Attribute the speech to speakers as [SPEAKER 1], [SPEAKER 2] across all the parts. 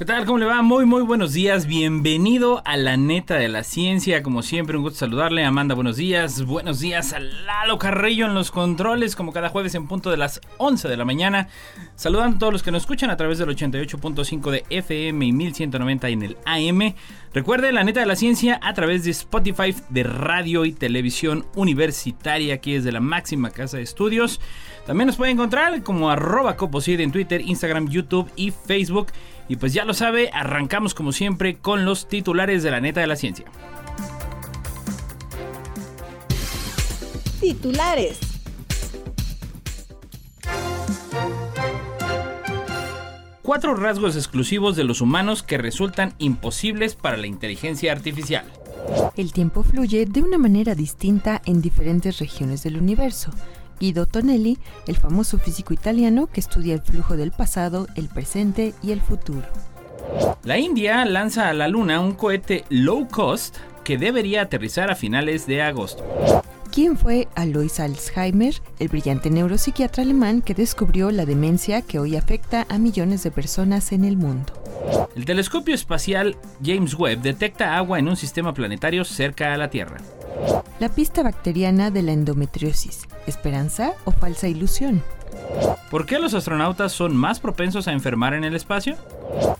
[SPEAKER 1] ¿Qué tal? ¿Cómo le va? Muy, muy buenos días. Bienvenido a la neta de la ciencia. Como siempre, un gusto saludarle. Amanda, buenos días. Buenos días a Lalo Carrillo en los controles, como cada jueves en punto de las 11 de la mañana. Saludando a todos los que nos escuchan a través del 88.5 de FM y 1190 en el AM. Recuerde la neta de la ciencia a través de Spotify, de radio y televisión universitaria, aquí desde la máxima casa de estudios. También nos puede encontrar como arroba coposid en Twitter, Instagram, YouTube y Facebook. Y pues ya lo sabe, arrancamos como siempre con los titulares de la neta de la ciencia.
[SPEAKER 2] Titulares.
[SPEAKER 1] Cuatro rasgos exclusivos de los humanos que resultan imposibles para la inteligencia artificial.
[SPEAKER 3] El tiempo fluye de una manera distinta en diferentes regiones del universo. Guido Tonelli, el famoso físico italiano que estudia el flujo del pasado, el presente y el futuro.
[SPEAKER 1] La India lanza a la Luna un cohete low cost que debería aterrizar a finales de agosto.
[SPEAKER 3] ¿Quién fue Alois Alzheimer, el brillante neuropsiquiatra alemán que descubrió la demencia que hoy afecta a millones de personas en el mundo?
[SPEAKER 1] El telescopio espacial James Webb detecta agua en un sistema planetario cerca a la Tierra.
[SPEAKER 3] La pista bacteriana de la endometriosis, ¿esperanza o falsa ilusión?
[SPEAKER 1] ¿Por qué los astronautas son más propensos a enfermar en el espacio?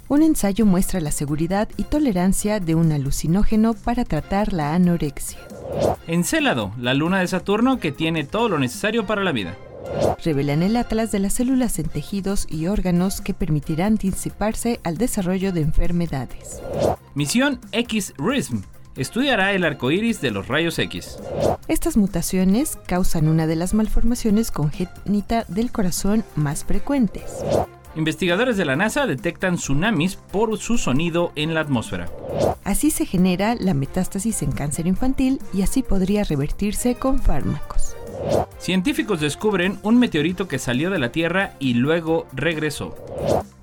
[SPEAKER 3] Un ensayo muestra la seguridad y tolerancia de un alucinógeno para tratar la anorexia.
[SPEAKER 1] Encélado, la luna de Saturno que tiene todo lo necesario para la vida.
[SPEAKER 3] Revelan el atlas de las células en tejidos y órganos que permitirán anticiparse al desarrollo de enfermedades.
[SPEAKER 1] Misión X-RISM estudiará el arco iris de los rayos X.
[SPEAKER 3] Estas mutaciones causan una de las malformaciones congénita del corazón más frecuentes.
[SPEAKER 1] Investigadores de la NASA detectan tsunamis por su sonido en la atmósfera.
[SPEAKER 3] Así se genera la metástasis en cáncer infantil y así podría revertirse con fármacos.
[SPEAKER 1] Científicos descubren un meteorito que salió de la Tierra y luego regresó.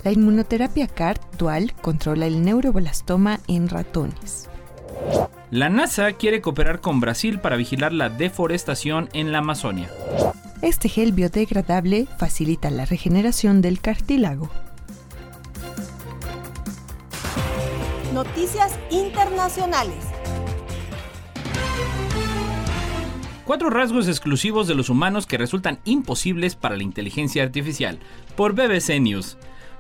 [SPEAKER 3] La inmunoterapia CAR dual controla el neuroblastoma en ratones.
[SPEAKER 1] La NASA quiere cooperar con Brasil para vigilar la deforestación en la Amazonia.
[SPEAKER 3] Este gel biodegradable facilita la regeneración del cartílago.
[SPEAKER 2] Noticias internacionales.
[SPEAKER 1] Cuatro rasgos exclusivos de los humanos que resultan imposibles para la inteligencia artificial, por BBC News.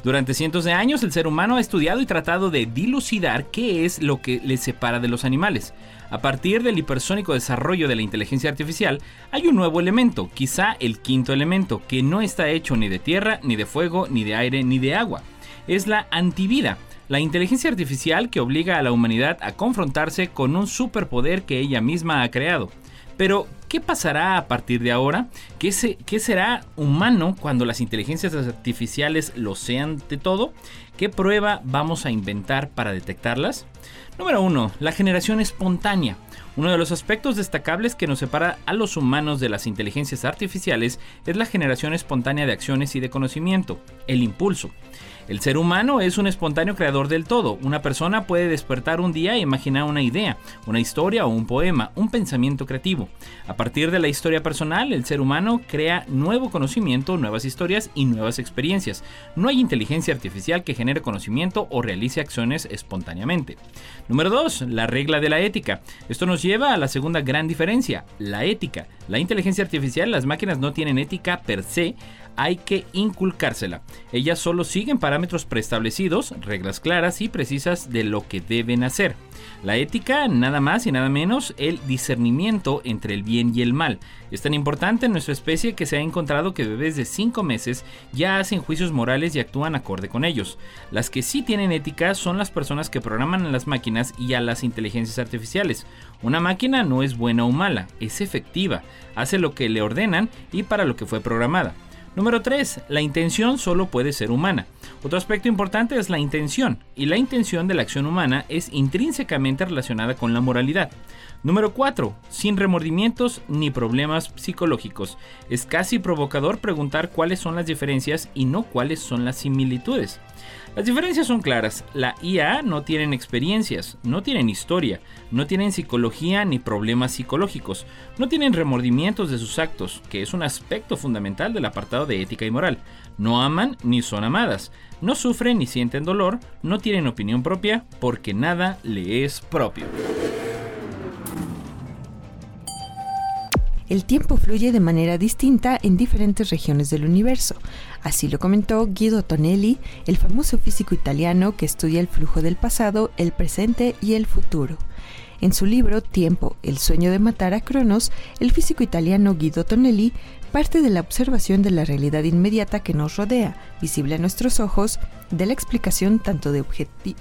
[SPEAKER 1] Durante cientos de años el ser humano ha estudiado y tratado de dilucidar qué es lo que le separa de los animales. A partir del hipersónico desarrollo de la inteligencia artificial, hay un nuevo elemento, quizá el quinto elemento, que no está hecho ni de tierra, ni de fuego, ni de aire, ni de agua. Es la antivida, la inteligencia artificial que obliga a la humanidad a confrontarse con un superpoder que ella misma ha creado. Pero, ¿qué pasará a partir de ahora? ¿Qué, será humano cuando las inteligencias artificiales lo sean de todo? ¿Qué prueba vamos a inventar para detectarlas? Número 1. La generación espontánea. Uno de los aspectos destacables que nos separa a los humanos de las inteligencias artificiales es la generación espontánea de acciones y de conocimiento, el impulso. El ser humano es un espontáneo creador del todo. Una persona puede despertar un día e imaginar una idea, una historia o un poema, un pensamiento creativo. A partir de la historia personal, el ser humano crea nuevo conocimiento, nuevas historias y nuevas experiencias. No hay inteligencia artificial que genere conocimiento o realice acciones espontáneamente. Número 2. La regla de la ética. Esto nos lleva a la segunda gran diferencia, la ética. La inteligencia artificial, las máquinas no tienen ética per se, hay que inculcársela. Ellas solo siguen parámetros preestablecidos, reglas claras y precisas de lo que deben hacer. La ética, nada más y nada menos, el discernimiento entre el bien y el mal. Es tan importante en nuestra especie que se ha encontrado que bebés de 5 meses ya hacen juicios morales y actúan acorde con ellos. Las que sí tienen ética son las personas que programan a las máquinas y a las inteligencias artificiales. Una máquina no es buena o mala, es efectiva, hace lo que le ordenan y para lo que fue programada. Número 3. La intención solo puede ser humana. Otro aspecto importante es la intención, y la intención de la acción humana es intrínsecamente relacionada con la moralidad. Número 4. Sin remordimientos ni problemas psicológicos. Es casi provocador preguntar cuáles son las diferencias y no cuáles son las similitudes. Las diferencias son claras. La IA no tienen experiencias, no tienen historia, no tienen psicología ni problemas psicológicos, no tienen remordimientos de sus actos, que es un aspecto fundamental del apartado de ética y moral. No aman ni son amadas, no sufren ni sienten dolor, no tienen opinión propia porque nada le es propio.
[SPEAKER 3] El tiempo fluye de manera distinta en diferentes regiones del universo. Así lo comentó Guido Tonelli, el famoso físico italiano que estudia el flujo del pasado, el presente y el futuro. En su libro Tiempo, el sueño de matar a Cronos, el físico italiano Guido Tonelli parte de la observación de la realidad inmediata que nos rodea, visible a nuestros ojos, de la explicación tanto de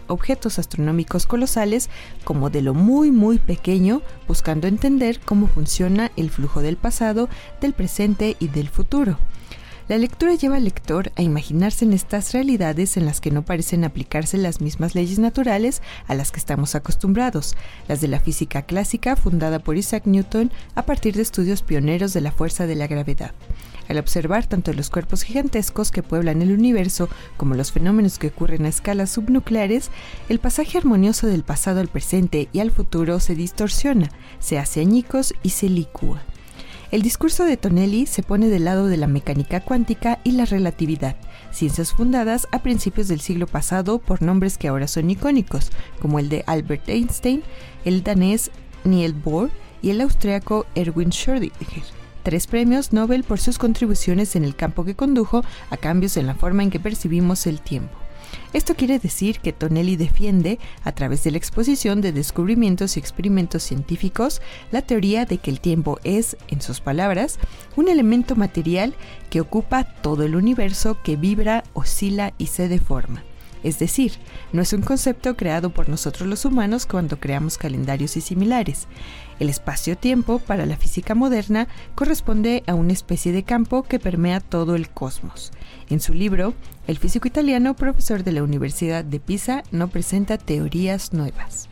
[SPEAKER 3] objetos astronómicos colosales como de lo muy muy pequeño, buscando entender cómo funciona el flujo del pasado, del presente y del futuro. La lectura lleva al lector a imaginarse en estas realidades en las que no parecen aplicarse las mismas leyes naturales a las que estamos acostumbrados, las de la física clásica fundada por Isaac Newton a partir de estudios pioneros de la fuerza de la gravedad. Al observar tanto los cuerpos gigantescos que pueblan el universo como los fenómenos que ocurren a escalas subnucleares, el pasaje armonioso del pasado al presente y al futuro se distorsiona, se hace añicos y se licúa. El discurso de Tonelli se pone del lado de la mecánica cuántica y la relatividad, ciencias fundadas a principios del siglo pasado por nombres que ahora son icónicos, como el de Albert Einstein, el danés Niels Bohr y el austriaco Erwin Schrödinger tres premios Nobel por sus contribuciones en el campo que condujo a cambios en la forma en que percibimos el tiempo. Esto quiere decir que Tonelli defiende, a través de la exposición de descubrimientos y experimentos científicos, la teoría de que el tiempo es, en sus palabras, un elemento material que ocupa todo el universo que vibra, oscila y se deforma. Es decir, no es un concepto creado por nosotros los humanos cuando creamos calendarios y similares. El espacio-tiempo para la física moderna corresponde a una especie de campo que permea todo el cosmos. En su libro, el físico italiano, profesor de la Universidad de Pisa, no presenta teorías nuevas.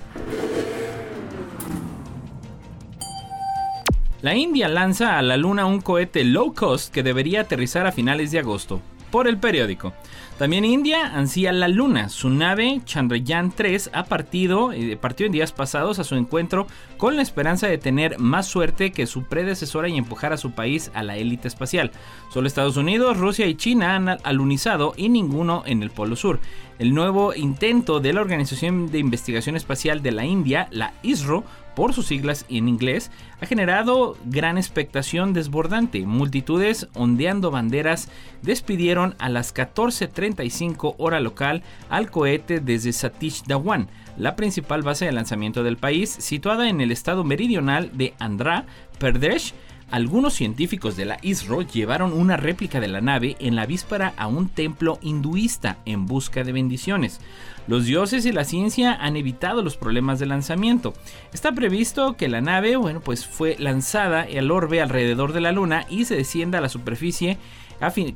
[SPEAKER 1] La India lanza a la Luna un cohete low cost que debería aterrizar a finales de agosto, por el periódico. También India ansía la Luna. Su nave Chandrayaan 3 ha partido, eh, partió en días pasados a su encuentro con la esperanza de tener más suerte que su predecesora y empujar a su país a la élite espacial. Solo Estados Unidos, Rusia y China han alunizado y ninguno en el Polo Sur. El nuevo intento de la Organización de Investigación Espacial de la India, la ISRO, por sus siglas en inglés, ha generado gran expectación desbordante. Multitudes ondeando banderas despidieron a las 14.35 hora local al cohete desde Satish Dhawan, la principal base de lanzamiento del país, situada en el estado meridional de Andhra Pradesh algunos científicos de la ISRO llevaron una réplica de la nave en la víspera a un templo hinduista en busca de bendiciones. Los dioses y la ciencia han evitado los problemas de lanzamiento. Está previsto que la nave, bueno, pues fue lanzada al orbe alrededor de la luna y se descienda a la superficie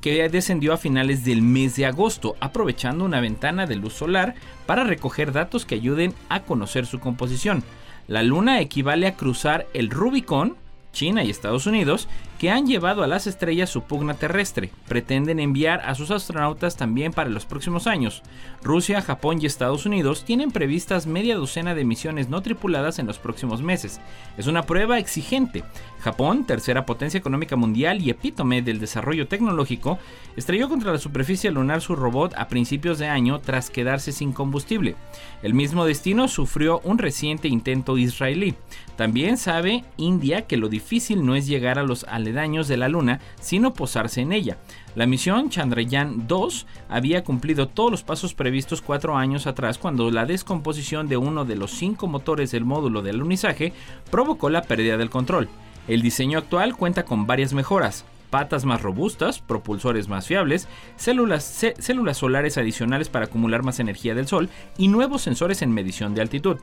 [SPEAKER 1] que descendió a finales del mes de agosto, aprovechando una ventana de luz solar para recoger datos que ayuden a conocer su composición. La luna equivale a cruzar el Rubicón, China y Estados Unidos, que han llevado a las estrellas su pugna terrestre. Pretenden enviar a sus astronautas también para los próximos años. Rusia, Japón y Estados Unidos tienen previstas media docena de misiones no tripuladas en los próximos meses. Es una prueba exigente. Japón, tercera potencia económica mundial y epítome del desarrollo tecnológico, estrelló contra la superficie lunar su robot a principios de año tras quedarse sin combustible. El mismo destino sufrió un reciente intento israelí. También sabe India que lo difícil no es llegar a los aledaños de la Luna, sino posarse en ella. La misión Chandrayaan 2 había cumplido todos los pasos previstos cuatro años atrás cuando la descomposición de uno de los cinco motores del módulo de alunizaje provocó la pérdida del control. El diseño actual cuenta con varias mejoras. Patas más robustas, propulsores más fiables, células, células solares adicionales para acumular más energía del Sol y nuevos sensores en medición de altitud.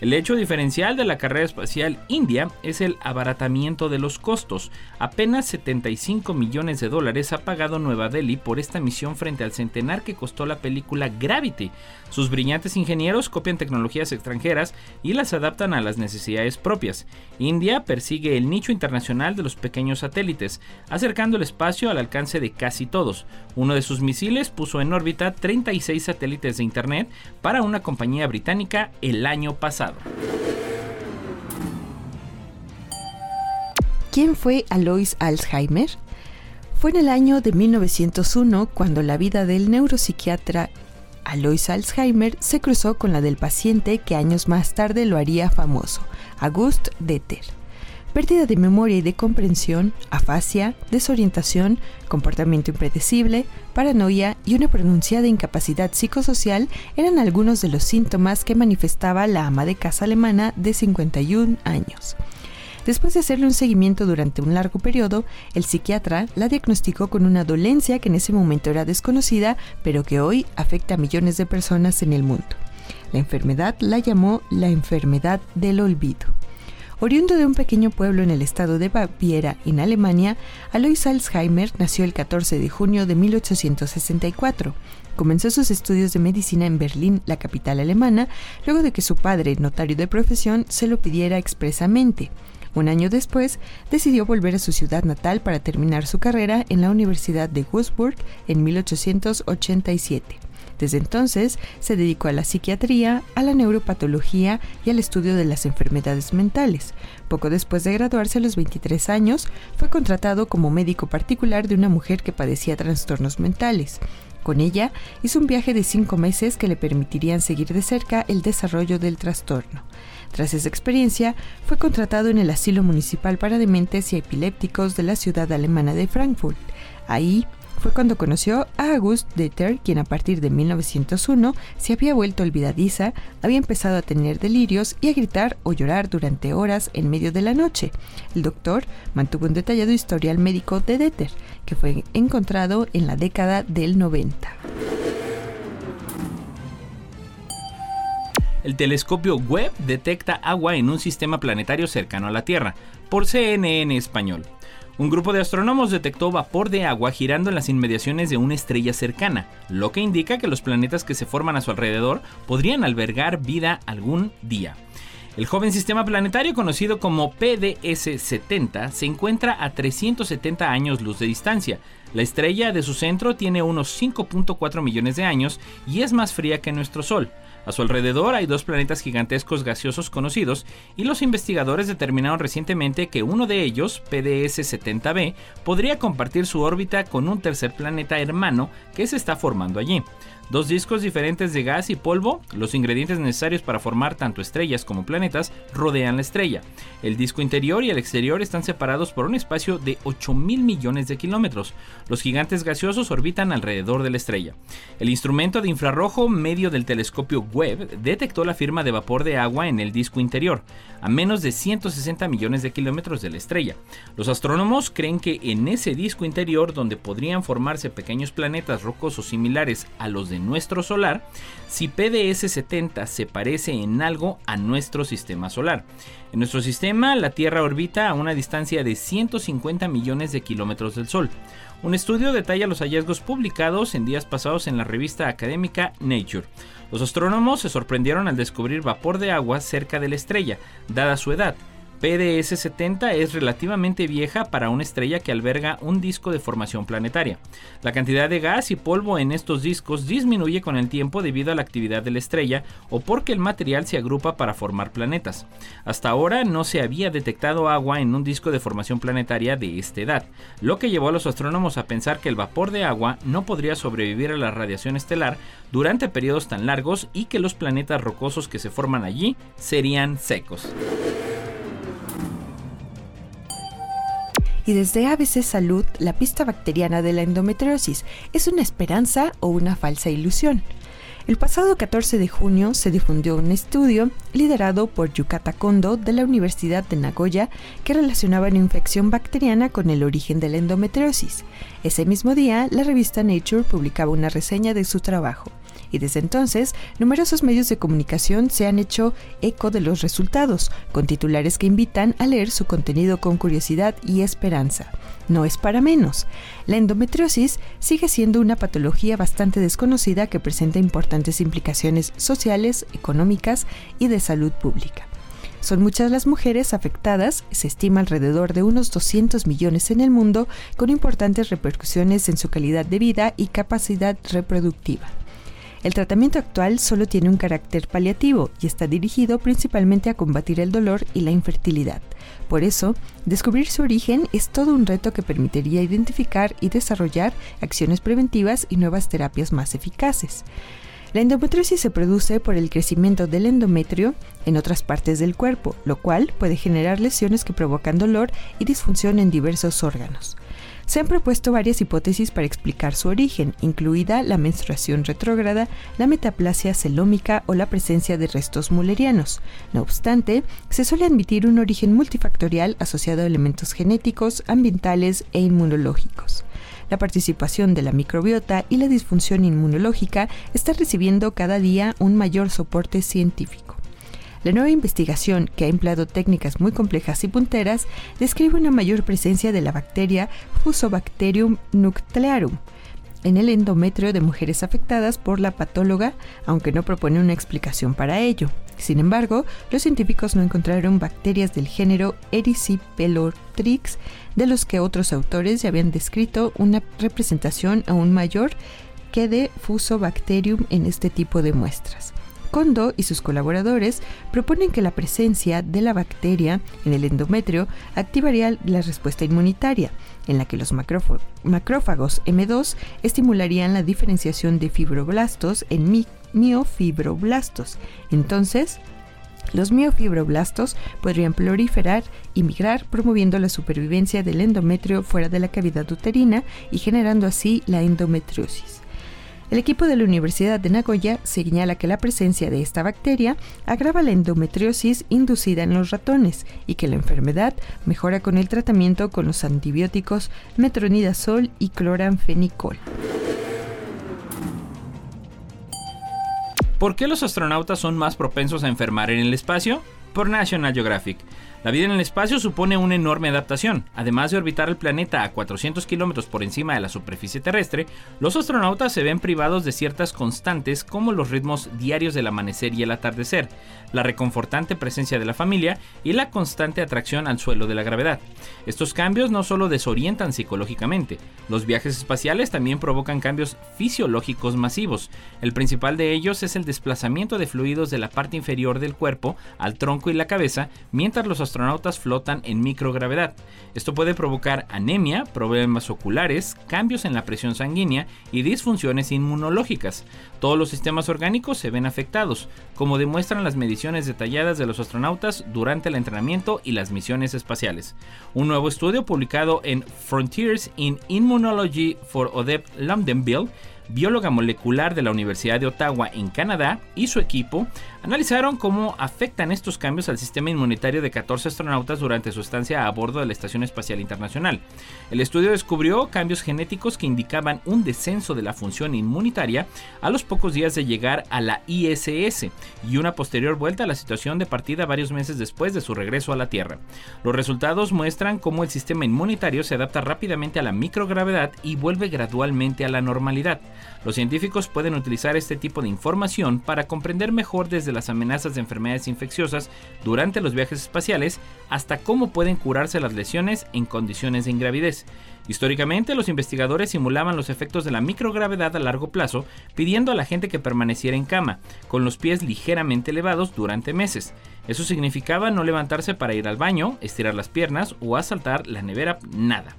[SPEAKER 1] El hecho diferencial de la carrera espacial india es el abaratamiento de los costos. Apenas 75 millones de dólares ha pagado Nueva Delhi por esta misión frente al centenar que costó la película Gravity. Sus brillantes ingenieros copian tecnologías extranjeras y las adaptan a las necesidades propias. India persigue el nicho internacional de los pequeños satélites, acercando el espacio al alcance de casi todos. Uno de sus misiles puso en órbita 36 satélites de Internet para una compañía británica el año pasado.
[SPEAKER 3] ¿Quién fue Alois Alzheimer? Fue en el año de 1901 cuando la vida del neuropsiquiatra Alois Alzheimer se cruzó con la del paciente que años más tarde lo haría famoso, August Deter. Pérdida de memoria y de comprensión, afasia, desorientación, comportamiento impredecible, paranoia y una pronunciada incapacidad psicosocial eran algunos de los síntomas que manifestaba la ama de casa alemana de 51 años. Después de hacerle un seguimiento durante un largo periodo, el psiquiatra la diagnosticó con una dolencia que en ese momento era desconocida, pero que hoy afecta a millones de personas en el mundo. La enfermedad la llamó la enfermedad del olvido. Oriundo de un pequeño pueblo en el estado de Baviera, en Alemania, Alois Alzheimer nació el 14 de junio de 1864. Comenzó sus estudios de medicina en Berlín, la capital alemana, luego de que su padre, notario de profesión, se lo pidiera expresamente. Un año después, decidió volver a su ciudad natal para terminar su carrera en la Universidad de Würzburg en 1887. Desde entonces se dedicó a la psiquiatría, a la neuropatología y al estudio de las enfermedades mentales. Poco después de graduarse a los 23 años, fue contratado como médico particular de una mujer que padecía trastornos mentales. Con ella hizo un viaje de cinco meses que le permitirían seguir de cerca el desarrollo del trastorno. Tras esa experiencia, fue contratado en el Asilo Municipal para Dementes y Epilépticos de la ciudad alemana de Frankfurt. Ahí fue cuando conoció a August Deter, quien a partir de 1901 se había vuelto olvidadiza, había empezado a tener delirios y a gritar o llorar durante horas en medio de la noche. El doctor mantuvo un detallado historial médico de Deter, que fue encontrado en la década del 90.
[SPEAKER 1] el telescopio Webb detecta agua en un sistema planetario cercano a la Tierra, por CNN español. Un grupo de astrónomos detectó vapor de agua girando en las inmediaciones de una estrella cercana, lo que indica que los planetas que se forman a su alrededor podrían albergar vida algún día. El joven sistema planetario conocido como PDS-70 se encuentra a 370 años luz de distancia. La estrella de su centro tiene unos 5.4 millones de años y es más fría que nuestro Sol. A su alrededor hay dos planetas gigantescos gaseosos conocidos y los investigadores determinaron recientemente que uno de ellos, PDS-70b, podría compartir su órbita con un tercer planeta hermano que se está formando allí. Dos discos diferentes de gas y polvo, los ingredientes necesarios para formar tanto estrellas como planetas, rodean la estrella. El disco interior y el exterior están separados por un espacio de 8 mil millones de kilómetros. Los gigantes gaseosos orbitan alrededor de la estrella. El instrumento de infrarrojo medio del telescopio Webb detectó la firma de vapor de agua en el disco interior, a menos de 160 millones de kilómetros de la estrella. Los astrónomos creen que en ese disco interior, donde podrían formarse pequeños planetas rocosos similares a los de nuestro solar si PDS-70 se parece en algo a nuestro sistema solar. En nuestro sistema, la Tierra orbita a una distancia de 150 millones de kilómetros del Sol. Un estudio detalla los hallazgos publicados en días pasados en la revista académica Nature. Los astrónomos se sorprendieron al descubrir vapor de agua cerca de la estrella, dada su edad. PDS-70 es relativamente vieja para una estrella que alberga un disco de formación planetaria. La cantidad de gas y polvo en estos discos disminuye con el tiempo debido a la actividad de la estrella o porque el material se agrupa para formar planetas. Hasta ahora no se había detectado agua en un disco de formación planetaria de esta edad, lo que llevó a los astrónomos a pensar que el vapor de agua no podría sobrevivir a la radiación estelar durante periodos tan largos y que los planetas rocosos que se forman allí serían secos.
[SPEAKER 3] Y desde ABC Salud la pista bacteriana de la endometriosis es una esperanza o una falsa ilusión. El pasado 14 de junio se difundió un estudio liderado por Yukata Kondo de la Universidad de Nagoya que relacionaba una infección bacteriana con el origen de la endometriosis. Ese mismo día, la revista Nature publicaba una reseña de su trabajo y desde entonces numerosos medios de comunicación se han hecho eco de los resultados, con titulares que invitan a leer su contenido con curiosidad y esperanza. No es para menos. La endometriosis sigue siendo una patología bastante desconocida que presenta importantes implicaciones sociales, económicas y de salud pública. Son muchas las mujeres afectadas, se estima alrededor de unos 200 millones en el mundo, con importantes repercusiones en su calidad de vida y capacidad reproductiva. El tratamiento actual solo tiene un carácter paliativo y está dirigido principalmente a combatir el dolor y la infertilidad. Por eso, descubrir su origen es todo un reto que permitiría identificar y desarrollar acciones preventivas y nuevas terapias más eficaces. La endometriosis se produce por el crecimiento del endometrio en otras partes del cuerpo, lo cual puede generar lesiones que provocan dolor y disfunción en diversos órganos. Se han propuesto varias hipótesis para explicar su origen, incluida la menstruación retrógrada, la metaplasia celómica o la presencia de restos mullerianos. No obstante, se suele admitir un origen multifactorial asociado a elementos genéticos, ambientales e inmunológicos. La participación de la microbiota y la disfunción inmunológica está recibiendo cada día un mayor soporte científico. La nueva investigación, que ha empleado técnicas muy complejas y punteras, describe una mayor presencia de la bacteria Fusobacterium nuclearum en el endometrio de mujeres afectadas por la patóloga, aunque no propone una explicación para ello. Sin embargo, los científicos no encontraron bacterias del género Erysipelotrix, de los que otros autores ya habían descrito una representación aún mayor que de Fusobacterium en este tipo de muestras. Kondo y sus colaboradores proponen que la presencia de la bacteria en el endometrio activaría la respuesta inmunitaria, en la que los macrófagos M2 estimularían la diferenciación de fibroblastos en miofibroblastos. Entonces, los miofibroblastos podrían proliferar y migrar, promoviendo la supervivencia del endometrio fuera de la cavidad uterina y generando así la endometriosis. El equipo de la Universidad de Nagoya señala que la presencia de esta bacteria agrava la endometriosis inducida en los ratones y que la enfermedad mejora con el tratamiento con los antibióticos metronidazol y cloranfenicol.
[SPEAKER 1] ¿Por qué los astronautas son más propensos a enfermar en el espacio? Por National Geographic. La vida en el espacio supone una enorme adaptación. Además de orbitar el planeta a 400 kilómetros por encima de la superficie terrestre, los astronautas se ven privados de ciertas constantes como los ritmos diarios del amanecer y el atardecer, la reconfortante presencia de la familia y la constante atracción al suelo de la gravedad. Estos cambios no solo desorientan psicológicamente, los viajes espaciales también provocan cambios fisiológicos masivos. El principal de ellos es el desplazamiento de fluidos de la parte inferior del cuerpo al tronco y la cabeza, mientras los astronautas astronautas flotan en microgravedad. Esto puede provocar anemia, problemas oculares, cambios en la presión sanguínea y disfunciones inmunológicas. Todos los sistemas orgánicos se ven afectados, como demuestran las mediciones detalladas de los astronautas durante el entrenamiento y las misiones espaciales. Un nuevo estudio publicado en Frontiers in Immunology for Odep Londonville bióloga molecular de la Universidad de Ottawa en Canadá, y su equipo analizaron cómo afectan estos cambios al sistema inmunitario de 14 astronautas durante su estancia a bordo de la Estación Espacial Internacional. El estudio descubrió cambios genéticos que indicaban un descenso de la función inmunitaria a los pocos días de llegar a la ISS y una posterior vuelta a la situación de partida varios meses después de su regreso a la Tierra. Los resultados muestran cómo el sistema inmunitario se adapta rápidamente a la microgravedad y vuelve gradualmente a la normalidad. Los científicos pueden utilizar este tipo de información para comprender mejor desde las amenazas de enfermedades infecciosas durante los viajes espaciales hasta cómo pueden curarse las lesiones en condiciones de ingravidez. Históricamente, los investigadores simulaban los efectos de la microgravedad a largo plazo, pidiendo a la gente que permaneciera en cama, con los pies ligeramente elevados durante meses. Eso significaba no levantarse para ir al baño, estirar las piernas o asaltar la nevera, nada.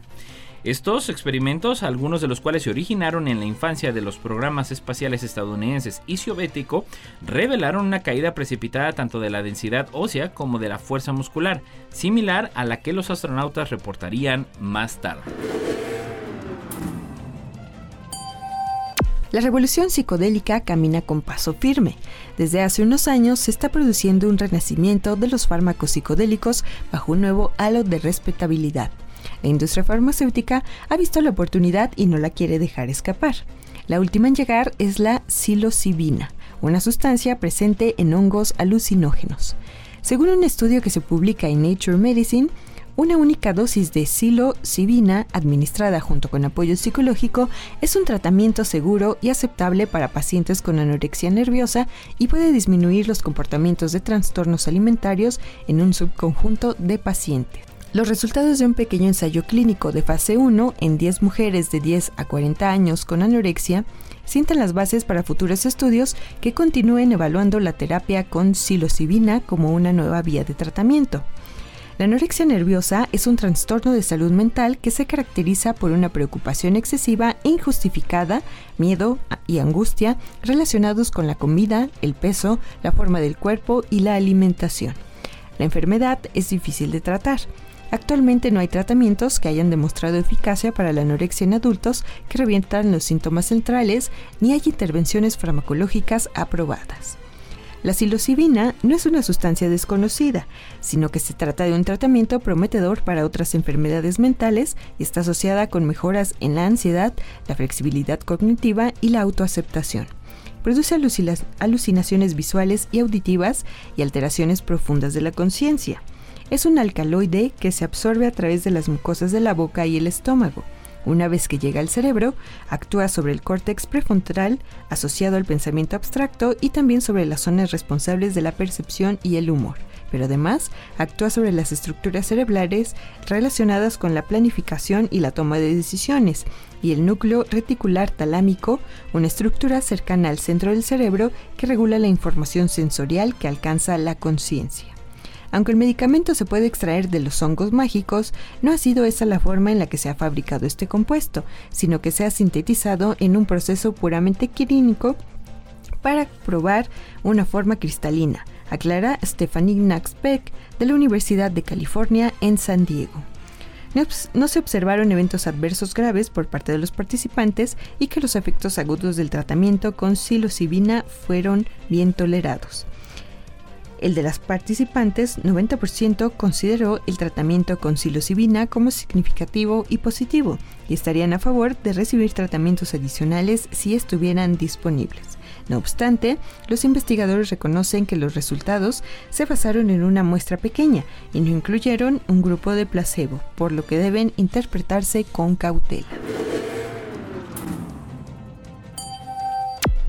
[SPEAKER 1] Estos experimentos, algunos de los cuales se originaron en la infancia de los programas espaciales estadounidenses y soviético, revelaron una caída precipitada tanto de la densidad ósea como de la fuerza muscular, similar a la que los astronautas reportarían más tarde.
[SPEAKER 3] La revolución psicodélica camina con paso firme. Desde hace unos años se está produciendo un renacimiento de los fármacos psicodélicos bajo un nuevo halo de respetabilidad. La industria farmacéutica ha visto la oportunidad y no la quiere dejar escapar. La última en llegar es la psilocibina, una sustancia presente en hongos alucinógenos. Según un estudio que se publica en Nature Medicine, una única dosis de psilocibina administrada junto con apoyo psicológico es un tratamiento seguro y aceptable para pacientes con anorexia nerviosa y puede disminuir los comportamientos de trastornos alimentarios en un subconjunto de pacientes. Los resultados de un pequeño ensayo clínico de fase 1 en 10 mujeres de 10 a 40 años con anorexia sientan las bases para futuros estudios que continúen evaluando la terapia con psilocibina como una nueva vía de tratamiento. La anorexia nerviosa es un trastorno de salud mental que se caracteriza por una preocupación excesiva e injustificada, miedo y angustia relacionados con la comida, el peso, la forma del cuerpo y la alimentación. La enfermedad es difícil de tratar. Actualmente no hay tratamientos que hayan demostrado eficacia para la anorexia en adultos que revientan los síntomas centrales, ni hay intervenciones farmacológicas aprobadas. La psilocibina no es una sustancia desconocida, sino que se trata de un tratamiento prometedor para otras enfermedades mentales y está asociada con mejoras en la ansiedad, la flexibilidad cognitiva y la autoaceptación. Produce alucinaciones visuales y auditivas y alteraciones profundas de la conciencia. Es un alcaloide que se absorbe a través de las mucosas de la boca y el estómago. Una vez que llega al cerebro, actúa sobre el córtex prefrontal asociado al pensamiento abstracto y también sobre las zonas responsables de la percepción y el humor, pero además actúa sobre las estructuras cerebrales relacionadas con la planificación y la toma de decisiones, y el núcleo reticular talámico, una estructura cercana al centro del cerebro que regula la información sensorial que alcanza la conciencia. Aunque el medicamento se puede extraer de los hongos mágicos, no ha sido esa la forma en la que se ha fabricado este compuesto, sino que se ha sintetizado en un proceso puramente clínico para probar una forma cristalina, aclara Stephanie Naxbeck de la Universidad de California en San Diego. No se observaron eventos adversos graves por parte de los participantes y que los efectos agudos del tratamiento con psilocibina fueron bien tolerados. El de las participantes, 90% consideró el tratamiento con psilocibina como significativo y positivo y estarían a favor de recibir tratamientos adicionales si estuvieran disponibles. No obstante, los investigadores reconocen que los resultados se basaron en una muestra pequeña y no incluyeron un grupo de placebo, por lo que deben interpretarse con cautela.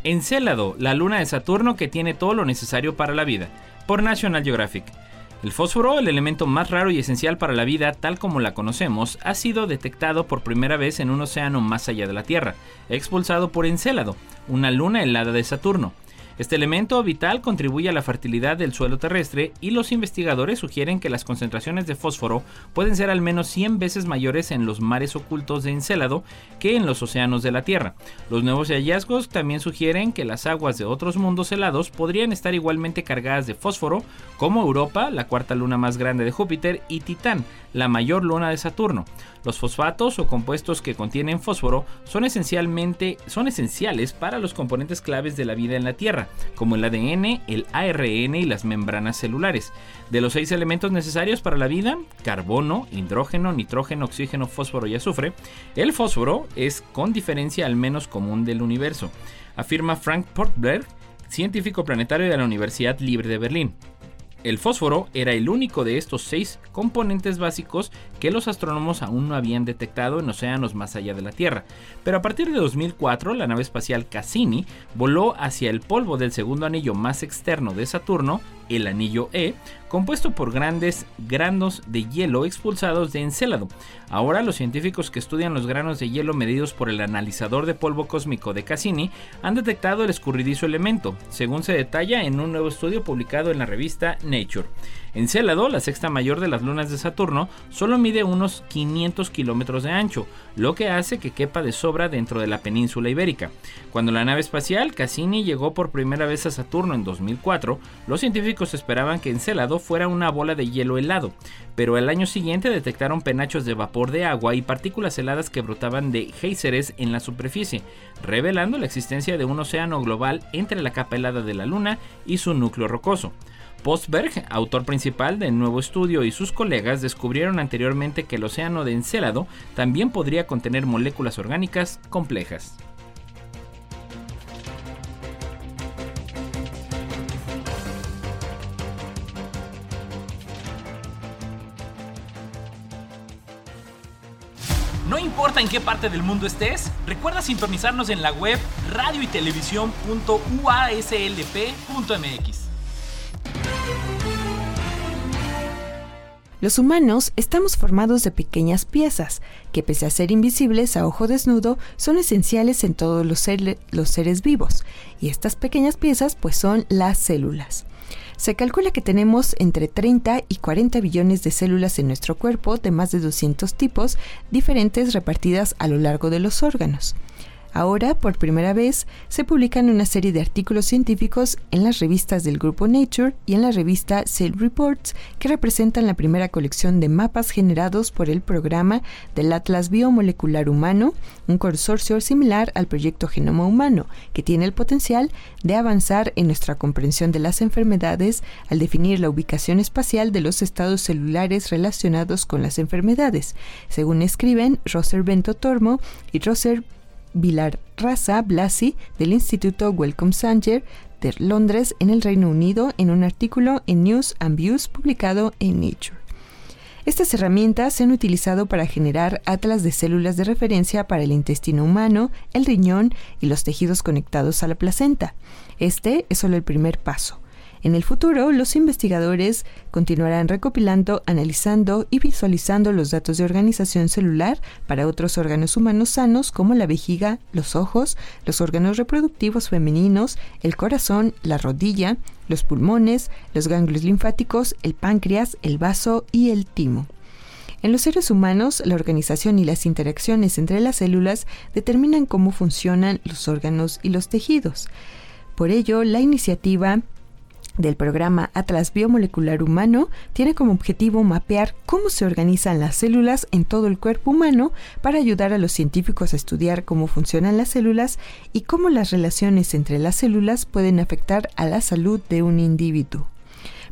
[SPEAKER 1] Encélado, la luna de Saturno que tiene todo lo necesario para la vida por National Geographic. El fósforo, el elemento más raro y esencial para la vida tal como la conocemos, ha sido detectado por primera vez en un océano más allá de la Tierra, expulsado por Encélado, una luna helada de Saturno. Este elemento vital contribuye a la fertilidad del suelo terrestre y los investigadores sugieren que las concentraciones de fósforo pueden ser al menos 100 veces mayores en los mares ocultos de Encélado que en los océanos de la Tierra. Los nuevos hallazgos también sugieren que las aguas de otros mundos helados podrían estar igualmente cargadas de fósforo, como Europa, la cuarta luna más grande de Júpiter, y Titán, la mayor luna de Saturno. Los fosfatos o compuestos que contienen fósforo son esencialmente son esenciales para los componentes claves de la vida en la Tierra, como el ADN, el ARN y las membranas celulares. De los seis elementos necesarios para la vida, carbono, hidrógeno, nitrógeno, oxígeno, fósforo y azufre, el fósforo es con diferencia al menos común del universo, afirma Frank Portberg, científico planetario de la Universidad Libre de Berlín. El fósforo era el único de estos seis componentes básicos que los astrónomos aún no habían detectado en océanos más allá de la Tierra. Pero a partir de 2004, la nave espacial Cassini voló hacia el polvo del segundo anillo más externo de Saturno, el anillo E, compuesto por grandes granos de hielo expulsados de Encélado. Ahora los científicos que estudian los granos de hielo medidos por el analizador de polvo cósmico de Cassini han detectado el escurridizo elemento, según se detalla en un nuevo estudio publicado en la revista Nature. Encélado, la sexta mayor de las lunas de Saturno, solo mide unos 500 kilómetros de ancho, lo que hace que quepa de sobra dentro de la península ibérica. Cuando la nave espacial Cassini llegó por primera vez a Saturno en 2004, los científicos esperaban que Encélado fuera una bola de hielo helado, pero el año siguiente detectaron penachos de vapor de agua y partículas heladas que brotaban de géiseres en la superficie, revelando la existencia de un océano global entre la capa helada de la Luna y su núcleo rocoso. Postberg, autor principal del nuevo estudio, y sus colegas descubrieron anteriormente que el océano de Encélado también podría contener moléculas orgánicas complejas. No importa en qué parte del mundo estés, recuerda sintonizarnos en la web radio y
[SPEAKER 3] Los humanos estamos formados de pequeñas piezas que pese a ser invisibles a ojo desnudo son esenciales en todos los, seres vivos y estas pequeñas piezas pues son las células. Se calcula que tenemos entre 30 y 40 billones de células en nuestro cuerpo de más de 200 tipos diferentes repartidas a lo largo de los órganos. Ahora, por primera vez, se publican una serie de artículos científicos en las revistas del grupo Nature y en la revista Cell Reports que representan la primera colección de mapas generados por el programa del Atlas Biomolecular Humano, un consorcio similar al proyecto Genoma Humano, que tiene el potencial de avanzar en nuestra comprensión de las enfermedades al definir la ubicación espacial de los estados celulares relacionados con las enfermedades, según escriben Roser Bento Tormo y Roser Vilar Raza Blasi del Instituto Wellcome Sanger de Londres en el Reino Unido en un artículo en News and Views publicado en Nature. Estas herramientas se han utilizado para generar atlas de células de referencia para el intestino humano, el riñón y los tejidos conectados a la placenta. Este es solo el primer paso. En el futuro, los investigadores continuarán recopilando, analizando y visualizando los datos de organización celular para otros órganos humanos sanos como la vejiga, los ojos, los órganos reproductivos femeninos, el corazón, la rodilla, los pulmones, los ganglios linfáticos, el páncreas, el vaso y el timo. En los seres humanos, la organización y las interacciones entre las células determinan cómo funcionan los órganos y los tejidos. Por ello, la iniciativa del programa Atlas Biomolecular Humano tiene como objetivo mapear cómo se organizan las células en todo el cuerpo humano para ayudar a los científicos a estudiar cómo funcionan las células y cómo las relaciones entre las células pueden afectar a la salud de un individuo.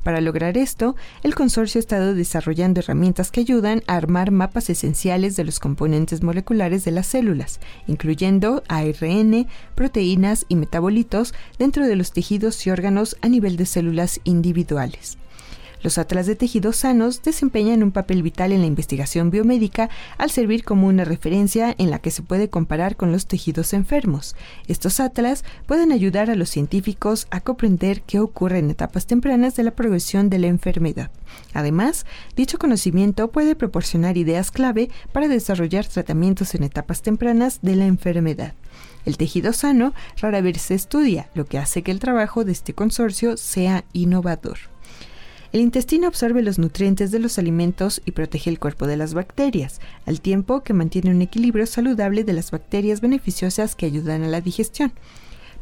[SPEAKER 3] Para lograr esto, el consorcio ha estado desarrollando herramientas que ayudan a armar mapas esenciales de los componentes moleculares de las células, incluyendo ARN, proteínas y metabolitos dentro de los tejidos y órganos a nivel de células individuales. Los atlas de tejidos sanos desempeñan un papel vital en la investigación biomédica al servir como una referencia en la que se puede comparar con los tejidos enfermos. Estos atlas pueden ayudar a los científicos a comprender qué ocurre en etapas tempranas de la progresión de la enfermedad. Además, dicho conocimiento puede proporcionar ideas clave para desarrollar tratamientos en etapas tempranas de la enfermedad. El tejido sano rara vez se estudia, lo que hace que el trabajo de este consorcio sea innovador. El intestino absorbe los nutrientes de los alimentos y protege el cuerpo de las bacterias, al tiempo que mantiene un equilibrio saludable de las bacterias beneficiosas que ayudan a la digestión.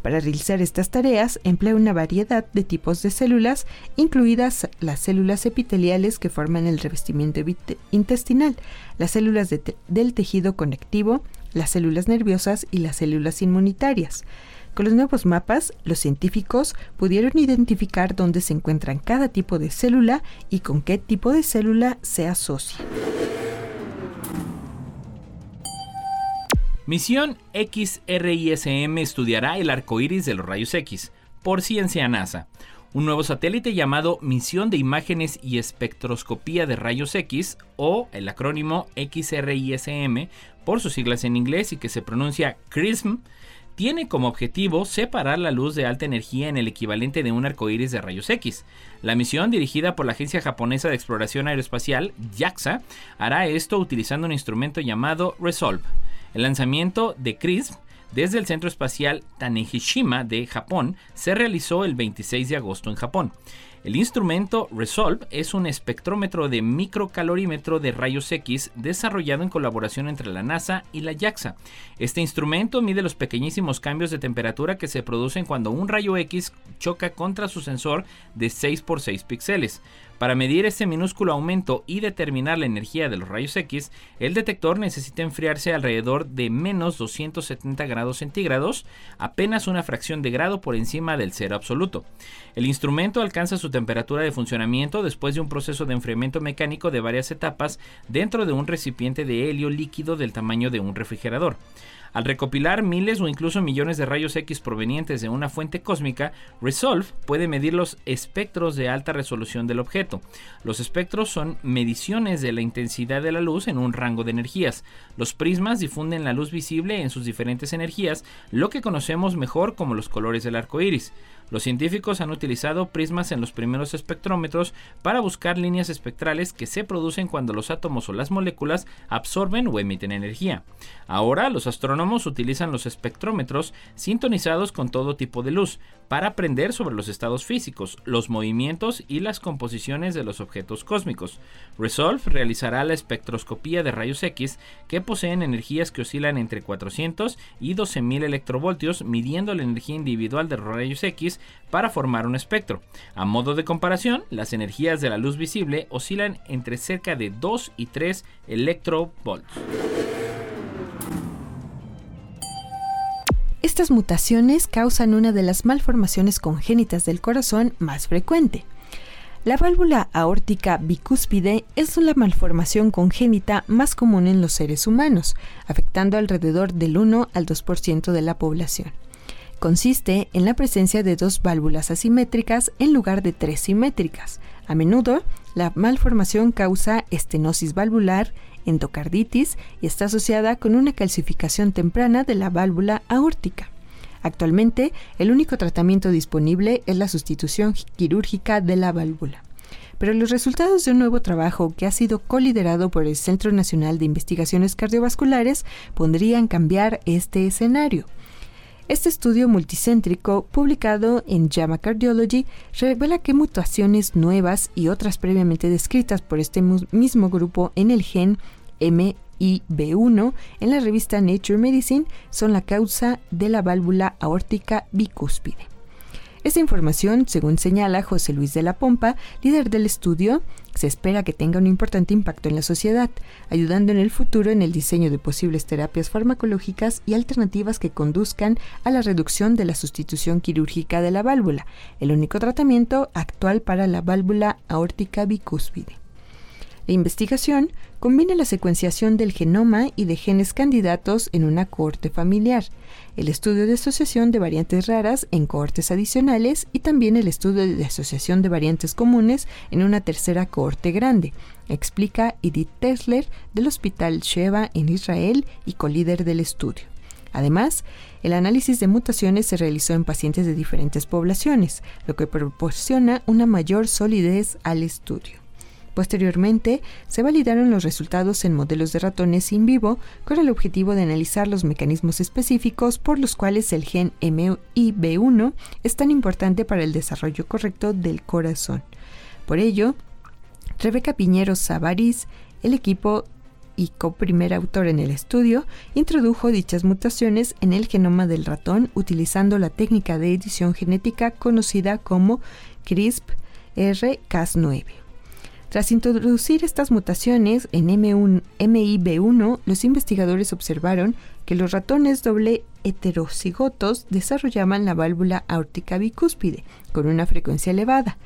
[SPEAKER 3] Para realizar estas tareas emplea una variedad de tipos de células, incluidas las células epiteliales que forman el revestimiento intestinal, las células del tejido conectivo, las células nerviosas y las células inmunitarias. Con los nuevos mapas, los científicos pudieron identificar dónde se encuentran cada tipo de célula y con qué tipo de célula se asocia.
[SPEAKER 1] Misión XRISM estudiará el arco iris de los rayos X, por ciencia NASA. Un nuevo satélite llamado Misión de Imágenes y Espectroscopía de Rayos X, o el acrónimo XRISM, por sus siglas en inglés y que se pronuncia CRISM, tiene como objetivo separar la luz de alta energía en el equivalente de un arco iris de rayos X. La misión, dirigida por la Agencia Japonesa de Exploración Aeroespacial, JAXA, hará esto utilizando un instrumento llamado Resolve. El lanzamiento de CRISP desde el Centro Espacial Tanegashima de Japón se realizó el 26 de agosto en Japón. El instrumento Resolve es un espectrómetro de microcalorímetro de rayos X desarrollado en colaboración entre la NASA y la JAXA. Este instrumento mide los pequeñísimos cambios de temperatura que se producen cuando un rayo X choca contra su sensor de 6 x 6 píxeles. Para medir este minúsculo aumento y determinar la energía de los rayos X, el detector necesita enfriarse alrededor de menos 270 grados centígrados, apenas una fracción de grado por encima del cero absoluto. El instrumento alcanza su temperatura de funcionamiento después de un proceso de enfriamiento mecánico de varias etapas dentro de un recipiente de helio líquido del tamaño de un refrigerador. Al recopilar miles o incluso millones de rayos X provenientes de una fuente cósmica, Resolve puede medir los espectros de alta resolución del objeto. Los espectros son mediciones de la intensidad de la luz en un rango de energías. Los prismas difunden la luz visible en sus diferentes energías, lo que conocemos mejor como los colores del arco iris. Los científicos han utilizado prismas en los primeros espectrómetros para buscar líneas espectrales que se producen cuando los átomos o las moléculas absorben o emiten energía. Ahora los astrónomos utilizan los espectrómetros sintonizados con todo tipo de luz para aprender sobre los estados físicos, los movimientos y las composiciones de los objetos cósmicos. Resolve realizará la espectroscopía de rayos X que poseen energías que oscilan entre 400 y 12.000 electrovoltios midiendo la energía individual de los rayos X para formar un espectro. A modo de comparación, las energías de la luz visible oscilan entre cerca de 2 y 3 electrovolts.
[SPEAKER 3] Estas mutaciones causan una de las malformaciones congénitas del corazón más frecuente. La válvula aórtica bicúspide es la malformación congénita más común en los seres humanos, afectando alrededor del 1 al 2% de la población consiste en la presencia de dos válvulas asimétricas en lugar de tres simétricas. A menudo, la malformación causa estenosis valvular, endocarditis y está asociada con una calcificación temprana de la válvula aórtica. Actualmente, el único tratamiento disponible es la sustitución quirúrgica de la válvula. Pero los resultados de un nuevo trabajo que ha sido coliderado por el Centro Nacional de Investigaciones Cardiovasculares podrían cambiar este escenario. Este estudio multicéntrico, publicado en JAMA Cardiology, revela que mutaciones nuevas y otras previamente descritas por este mismo grupo en el gen MIB1 en la revista Nature Medicine son la causa de la válvula aórtica bicúspide. Esta información, según señala José Luis de la Pompa, líder del estudio, se espera que tenga un importante impacto en la sociedad, ayudando en el futuro en el diseño de posibles terapias farmacológicas y alternativas que conduzcan a la reducción de la sustitución quirúrgica de la válvula, el único tratamiento actual para la válvula aórtica bicúspide. La investigación combina la secuenciación del genoma y de genes candidatos en una cohorte familiar, el estudio de asociación de variantes raras en cohortes adicionales y también el estudio de asociación de variantes comunes en una tercera cohorte grande, explica Edith Tesler del Hospital Sheva en Israel y colíder del estudio. Además, el análisis de mutaciones se realizó en pacientes de diferentes poblaciones, lo que proporciona una mayor solidez al estudio. Posteriormente, se validaron los resultados en modelos de ratones in vivo con el objetivo de analizar los mecanismos específicos por los cuales el gen MIB1 es tan importante para el desarrollo correcto del corazón. Por ello, Rebeca Piñero Savariz, el equipo y co-primer autor en el estudio, introdujo dichas mutaciones en el genoma del ratón utilizando la técnica de edición genética conocida como CRISPR-Cas9. Tras introducir estas mutaciones en M1, MIB1, los investigadores observaron que los ratones doble heterocigotos desarrollaban la válvula aórtica bicúspide con una frecuencia elevada,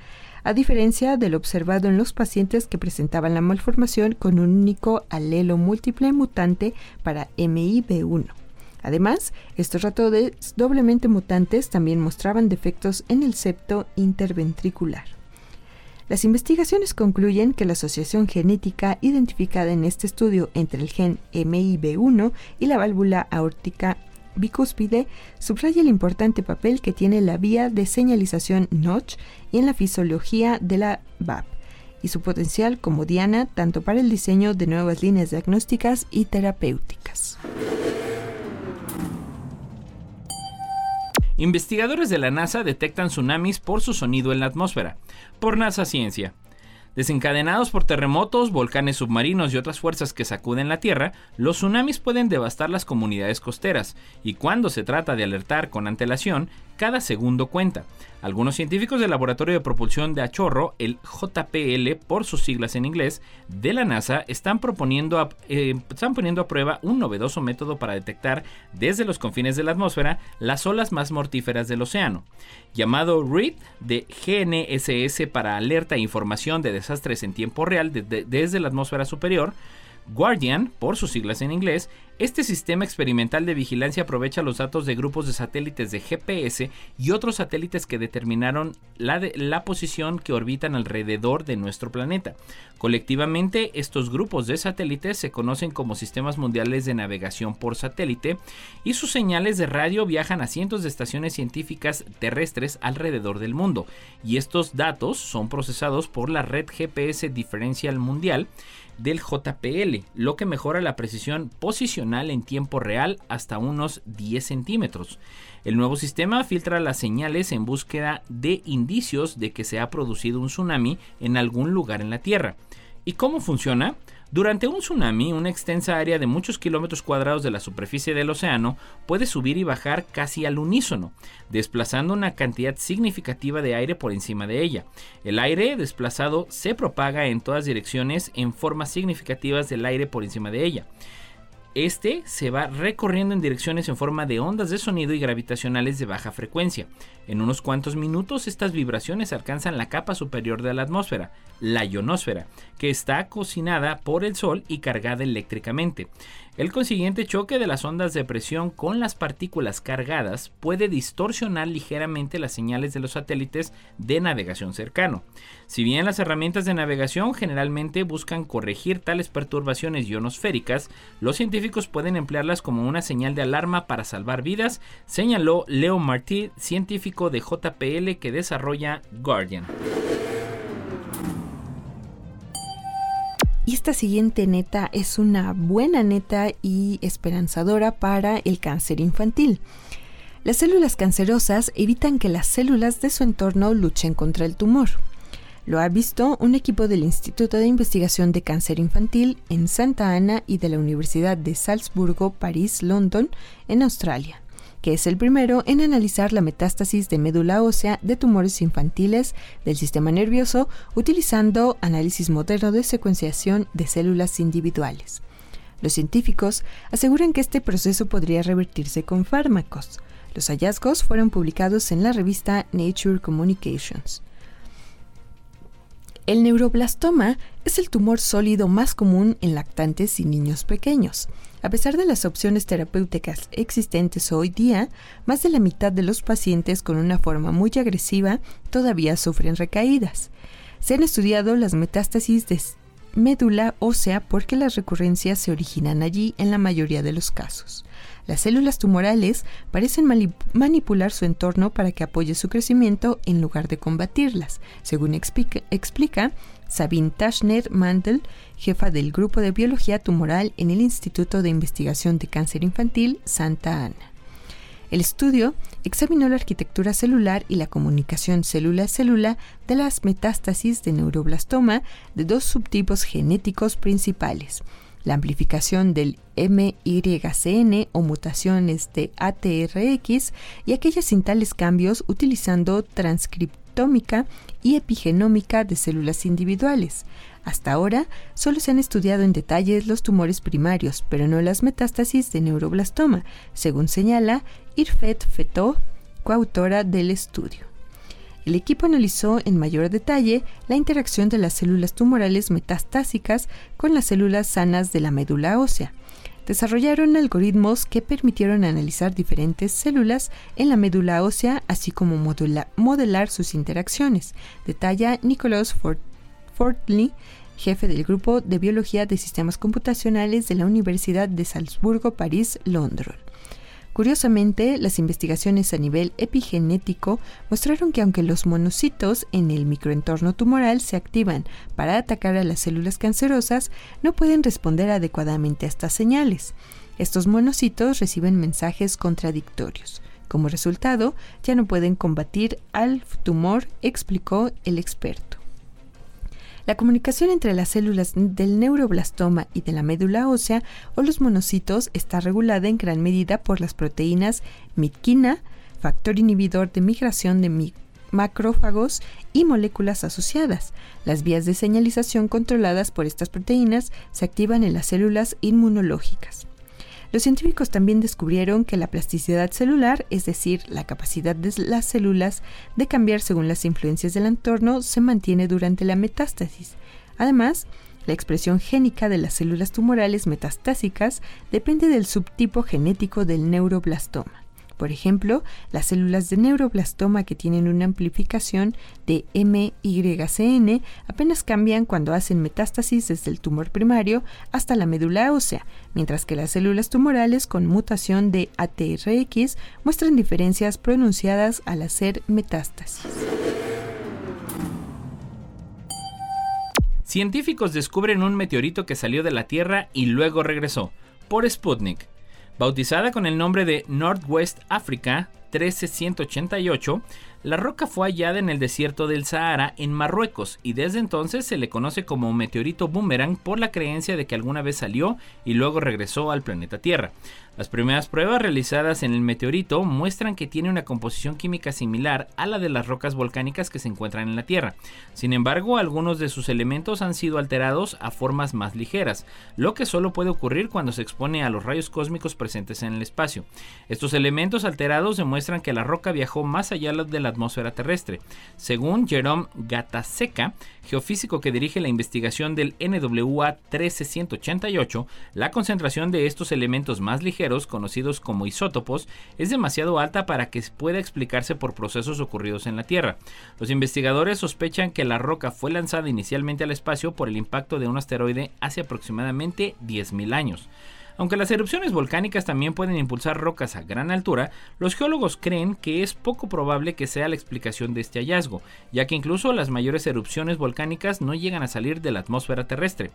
[SPEAKER 3] a diferencia del observado en los pacientes que presentaban la malformación con un único alelo múltiple mutante para MIB1. Además, estos ratones doblemente mutantes también mostraban defectos en el septo interventricular. Las investigaciones concluyen que la asociación genética identificada en este estudio entre el gen MIB1 y la válvula aórtica bicúspide subraya el importante papel que tiene la vía de señalización Notch en la fisiología de la VAP y su potencial como diana tanto para el diseño de nuevas líneas diagnósticas y terapéuticas.
[SPEAKER 1] Investigadores de la NASA detectan tsunamis por su sonido en la atmósfera. Por NASA Ciencia. Desencadenados por terremotos, volcanes submarinos y otras fuerzas que sacuden la Tierra, los tsunamis pueden devastar las comunidades costeras, y cuando se trata de alertar con antelación, cada segundo cuenta. Algunos científicos del Laboratorio de Propulsión de Achorro, el JPL por sus siglas en inglés, de la NASA están, proponiendo eh, están poniendo a prueba un novedoso método para detectar desde los confines de la atmósfera las olas más mortíferas del océano. Llamado READ de GNSS para alerta e información de desastres en tiempo real desde la atmósfera superior, Guardian, por sus siglas en inglés, este sistema experimental de vigilancia aprovecha los datos de grupos de satélites de GPS y otros satélites que determinaron la, posición que orbitan alrededor de nuestro planeta. Colectivamente, estos grupos de satélites se conocen como sistemas mundiales de navegación por satélite y sus señales de radio viajan a cientos de estaciones científicas terrestres alrededor del mundo. Y estos datos son procesados por la red GPS diferencial mundial del JPL, lo que mejora la precisión posicional en tiempo real hasta unos 10 centímetros. El nuevo sistema filtra las señales en búsqueda de indicios de que se ha producido un tsunami en algún lugar en la Tierra. ¿Y cómo funciona? Durante un tsunami, una extensa área de muchos kilómetros cuadrados de la superficie del océano puede subir y bajar casi al unísono, desplazando una cantidad significativa de aire por encima de ella. El aire desplazado se propaga en todas direcciones en formas significativas del aire por encima de ella. Este se va recorriendo en direcciones en forma de ondas de sonido y gravitacionales de baja frecuencia. En unos cuantos minutos estas vibraciones alcanzan la capa superior de la atmósfera, la ionosfera, que está cocinada por el Sol y cargada eléctricamente. El consiguiente choque de las ondas de presión con las partículas cargadas puede distorsionar ligeramente las señales de los satélites de navegación cercano. Si bien las herramientas de navegación generalmente buscan corregir tales perturbaciones ionosféricas, los científicos pueden emplearlas como una señal de alarma para salvar vidas, señaló Leo Martí, científico de JPL que desarrolla Guardian.
[SPEAKER 3] Y esta siguiente neta es una buena neta y esperanzadora para el cáncer infantil. Las células cancerosas evitan que las células de su entorno luchen contra el tumor. Lo ha visto un equipo del Instituto de Investigación de Cáncer Infantil en Santa Ana y de la Universidad de Salzburgo, París, London, en Australia que es el primero en analizar la metástasis de médula ósea de tumores infantiles del sistema nervioso utilizando análisis moderno de secuenciación de células individuales. Los científicos aseguran que este proceso podría revertirse con fármacos. Los hallazgos fueron publicados en la revista Nature Communications. El neuroblastoma es el tumor sólido más común en lactantes y niños pequeños. A pesar de las opciones terapéuticas existentes hoy día, más de la mitad de los pacientes con una forma muy agresiva todavía sufren recaídas. Se han estudiado las metástasis de médula ósea porque las recurrencias se originan allí en la mayoría de los casos. Las células tumorales parecen manipular su entorno para que apoye su crecimiento en lugar de combatirlas, según explica Sabine Tashner Mandel, jefa del Grupo de Biología Tumoral en el Instituto de Investigación de Cáncer Infantil Santa Ana. El estudio examinó la arquitectura celular y la comunicación célula-célula de las metástasis de neuroblastoma de dos subtipos genéticos principales, la amplificación del MYCN o mutaciones de ATRX y aquellas sin tales cambios utilizando transcripción y epigenómica de células individuales. Hasta ahora solo se han estudiado en detalle los tumores primarios, pero no las metástasis de neuroblastoma, según señala Irfet Feto, coautora del estudio. El equipo analizó en mayor detalle la interacción de las células tumorales metastásicas con las células sanas de la médula ósea desarrollaron algoritmos que permitieron analizar diferentes células en la médula ósea, así como modelar sus interacciones, detalla Nicholas Fortley, jefe del grupo de biología de sistemas computacionales de la Universidad de Salzburgo, París, Londres. Curiosamente, las investigaciones a nivel epigenético mostraron que aunque los monocitos en el microentorno tumoral se activan para atacar a las células cancerosas, no pueden responder adecuadamente a estas señales. Estos monocitos reciben mensajes contradictorios. Como resultado, ya no pueden combatir al tumor, explicó el experto. La comunicación entre las células del neuroblastoma y de la médula ósea o los monocitos está regulada en gran medida por las proteínas mitquina, factor inhibidor de migración de macrófagos y moléculas asociadas. Las vías de señalización controladas por estas proteínas se activan en las células inmunológicas. Los científicos también descubrieron que la plasticidad celular, es decir, la capacidad de las células de cambiar según las influencias del entorno, se mantiene durante la metástasis. Además, la expresión génica de las células tumorales metastásicas depende del subtipo genético del neuroblastoma. Por ejemplo, las células de neuroblastoma que tienen una amplificación de MYCN apenas cambian cuando hacen metástasis desde el tumor primario hasta la médula ósea, mientras que las células tumorales con mutación de ATRX muestran diferencias pronunciadas al hacer metástasis.
[SPEAKER 1] Científicos descubren un meteorito que salió de la Tierra y luego regresó, por Sputnik. Bautizada con el nombre de Northwest Africa 13188, la roca fue hallada en el desierto del Sahara, en Marruecos, y desde entonces se le conoce como meteorito boomerang por la creencia de que alguna vez salió y luego regresó al planeta Tierra. Las primeras pruebas realizadas en el meteorito muestran que tiene una composición química similar a la de las rocas volcánicas que se encuentran en la Tierra. Sin embargo, algunos de sus elementos han sido alterados a formas más ligeras, lo que solo puede ocurrir cuando se expone a los rayos cósmicos presentes en el espacio. Estos elementos alterados demuestran que la roca viajó más allá de la atmósfera terrestre. Según Jerome Gataseca, geofísico que dirige la investigación del NWA 13188, la concentración de estos elementos más ligeros, conocidos como isótopos, es demasiado alta para que pueda explicarse por procesos ocurridos en la Tierra. Los investigadores sospechan que la roca fue lanzada inicialmente al espacio por el impacto de un asteroide hace aproximadamente 10.000 años. Aunque las erupciones volcánicas también pueden impulsar rocas a gran altura, los geólogos creen que es poco probable que sea la explicación de este hallazgo, ya que incluso las mayores erupciones volcánicas no llegan a salir de la atmósfera terrestre.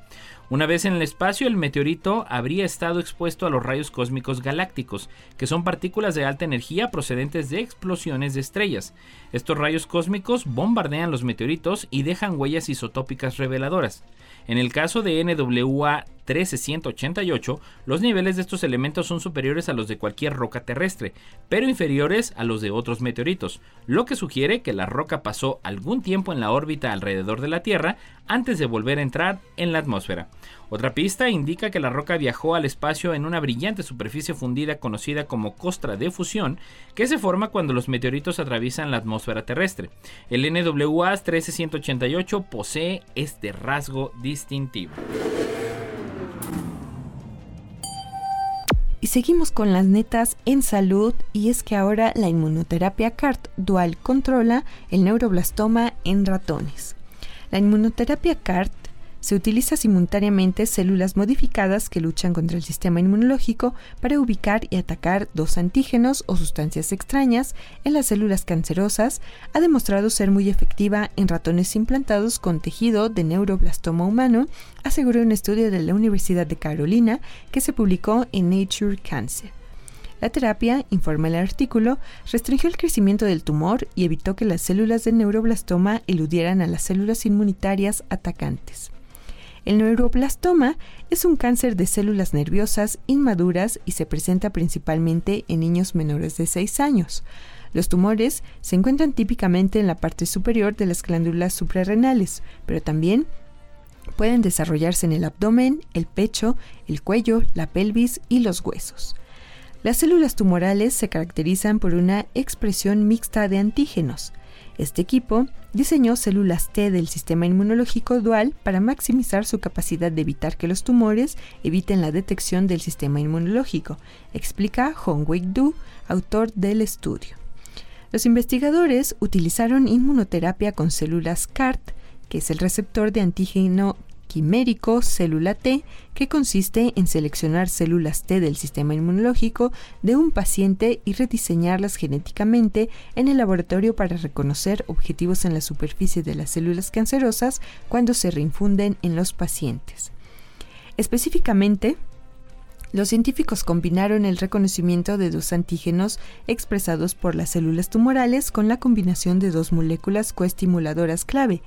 [SPEAKER 1] Una vez en el espacio, el meteorito habría estado expuesto a los rayos cósmicos galácticos, que son partículas de alta energía procedentes de explosiones de estrellas. Estos rayos cósmicos bombardean los meteoritos y dejan huellas isotópicas reveladoras. En el caso de NWA 13188, los niveles de estos elementos son superiores a los de cualquier roca terrestre, pero inferiores a los de otros meteoritos, lo que sugiere que la roca pasó algún tiempo en la órbita alrededor de la Tierra antes de volver a entrar en la atmósfera. Otra pista indica que la roca viajó al espacio en una brillante superficie fundida conocida como costra de fusión, que se forma cuando los meteoritos atraviesan la atmósfera terrestre. El NWA 13188 posee este rasgo distintivo.
[SPEAKER 3] Y seguimos con las netas en salud y es que ahora la inmunoterapia CART dual controla el neuroblastoma en ratones. La inmunoterapia CART se utiliza simultáneamente células modificadas que luchan contra el sistema inmunológico para ubicar y atacar dos antígenos o sustancias extrañas en las células cancerosas. Ha demostrado ser muy efectiva en ratones implantados con tejido de neuroblastoma humano, aseguró un estudio de la Universidad de Carolina que se publicó en Nature Cancer. La terapia, informa el artículo, restringió el crecimiento del tumor y evitó que las células de neuroblastoma eludieran a las células inmunitarias atacantes. El neuroblastoma es un cáncer de células nerviosas inmaduras y se presenta principalmente en niños menores de 6 años. Los tumores se encuentran típicamente en la parte superior de las glándulas suprarrenales, pero también pueden desarrollarse en el abdomen, el pecho, el cuello, la pelvis y los huesos. Las células tumorales se caracterizan por una expresión mixta de antígenos. Este equipo diseñó células T del sistema inmunológico dual para maximizar su capacidad de evitar que los tumores eviten la detección del sistema inmunológico, explica Hongwei Du, autor del estudio. Los investigadores utilizaron inmunoterapia con células CART, que es el receptor de antígeno quimérico célula T, que consiste en seleccionar células T del sistema inmunológico de un paciente y rediseñarlas genéticamente en el laboratorio para reconocer objetivos en la superficie de las células cancerosas cuando se reinfunden en los pacientes. Específicamente, los científicos combinaron el reconocimiento de dos antígenos expresados por las células tumorales con la combinación de dos moléculas coestimuladoras clave,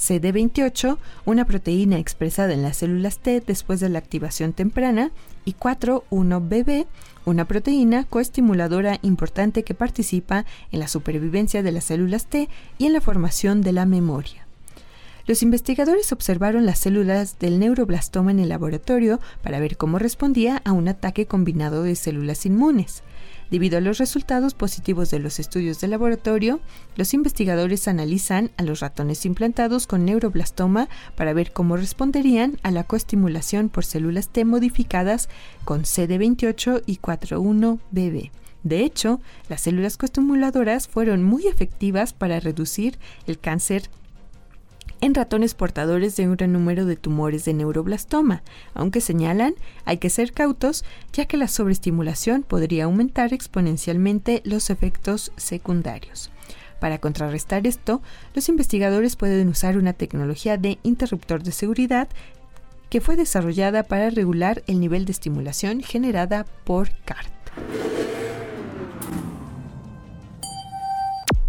[SPEAKER 3] CD28, una proteína expresada en las células T después de la activación temprana, y 4,1-BB, una proteína coestimuladora importante que participa en la supervivencia de las células T y en la formación de la memoria. Los investigadores observaron las células del neuroblastoma en el laboratorio para ver cómo respondía a un ataque combinado de células inmunes. Debido a los resultados positivos de los estudios de laboratorio, los investigadores analizan a los ratones implantados con neuroblastoma para ver cómo responderían a la coestimulación por células T modificadas con CD28 y 41BB. De hecho, las células coestimuladoras fueron muy efectivas para reducir el cáncer en ratones portadores de un gran número de tumores de neuroblastoma, aunque señalan hay que ser cautos ya que la sobreestimulación podría aumentar exponencialmente los efectos secundarios. Para contrarrestar esto, los investigadores pueden usar una tecnología de interruptor de seguridad que fue desarrollada para regular el nivel de estimulación generada por CART.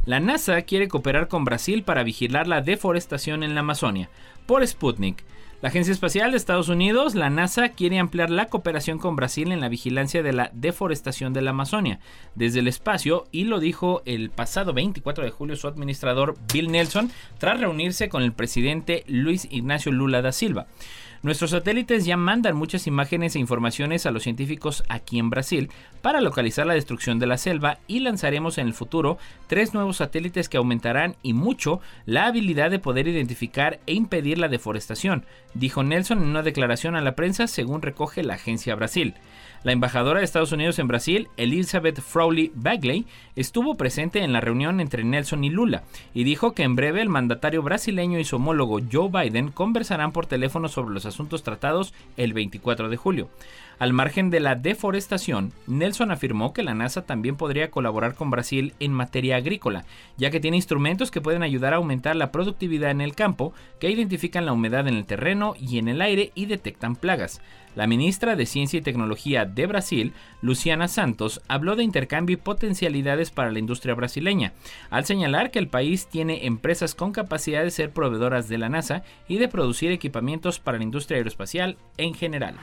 [SPEAKER 1] La NASA quiere cooperar con Brasil para vigilar la deforestación en la Amazonia. Por Sputnik. La Agencia Espacial de Estados Unidos, la NASA, quiere ampliar la cooperación con Brasil en la vigilancia de la deforestación de la Amazonia desde el espacio y lo dijo el pasado 24 de julio su administrador Bill Nelson tras reunirse con el presidente Luis Ignacio Lula da Silva. Nuestros satélites ya mandan muchas imágenes e informaciones a los científicos aquí en Brasil para localizar la destrucción de la selva y lanzaremos en el futuro tres nuevos satélites que aumentarán y mucho la habilidad de poder identificar e impedir la deforestación, dijo Nelson en una declaración a la prensa según recoge la agencia Brasil. La embajadora de Estados Unidos en Brasil, Elizabeth Frowley Bagley, estuvo presente en la reunión entre Nelson y Lula y dijo que en breve el mandatario brasileño y su homólogo Joe Biden conversarán por teléfono sobre los asuntos tratados el 24 de julio. Al margen de la deforestación, Nelson afirmó que la NASA también podría colaborar con Brasil en materia agrícola, ya que tiene instrumentos que pueden ayudar a aumentar la productividad en el campo, que identifican la humedad en el terreno y en el aire y detectan plagas. La ministra de Ciencia y Tecnología de Brasil, Luciana Santos, habló de intercambio y potencialidades para la industria brasileña, al señalar que el país tiene empresas con capacidad de ser proveedoras de la NASA y de producir equipamientos para la industria aeroespacial en general.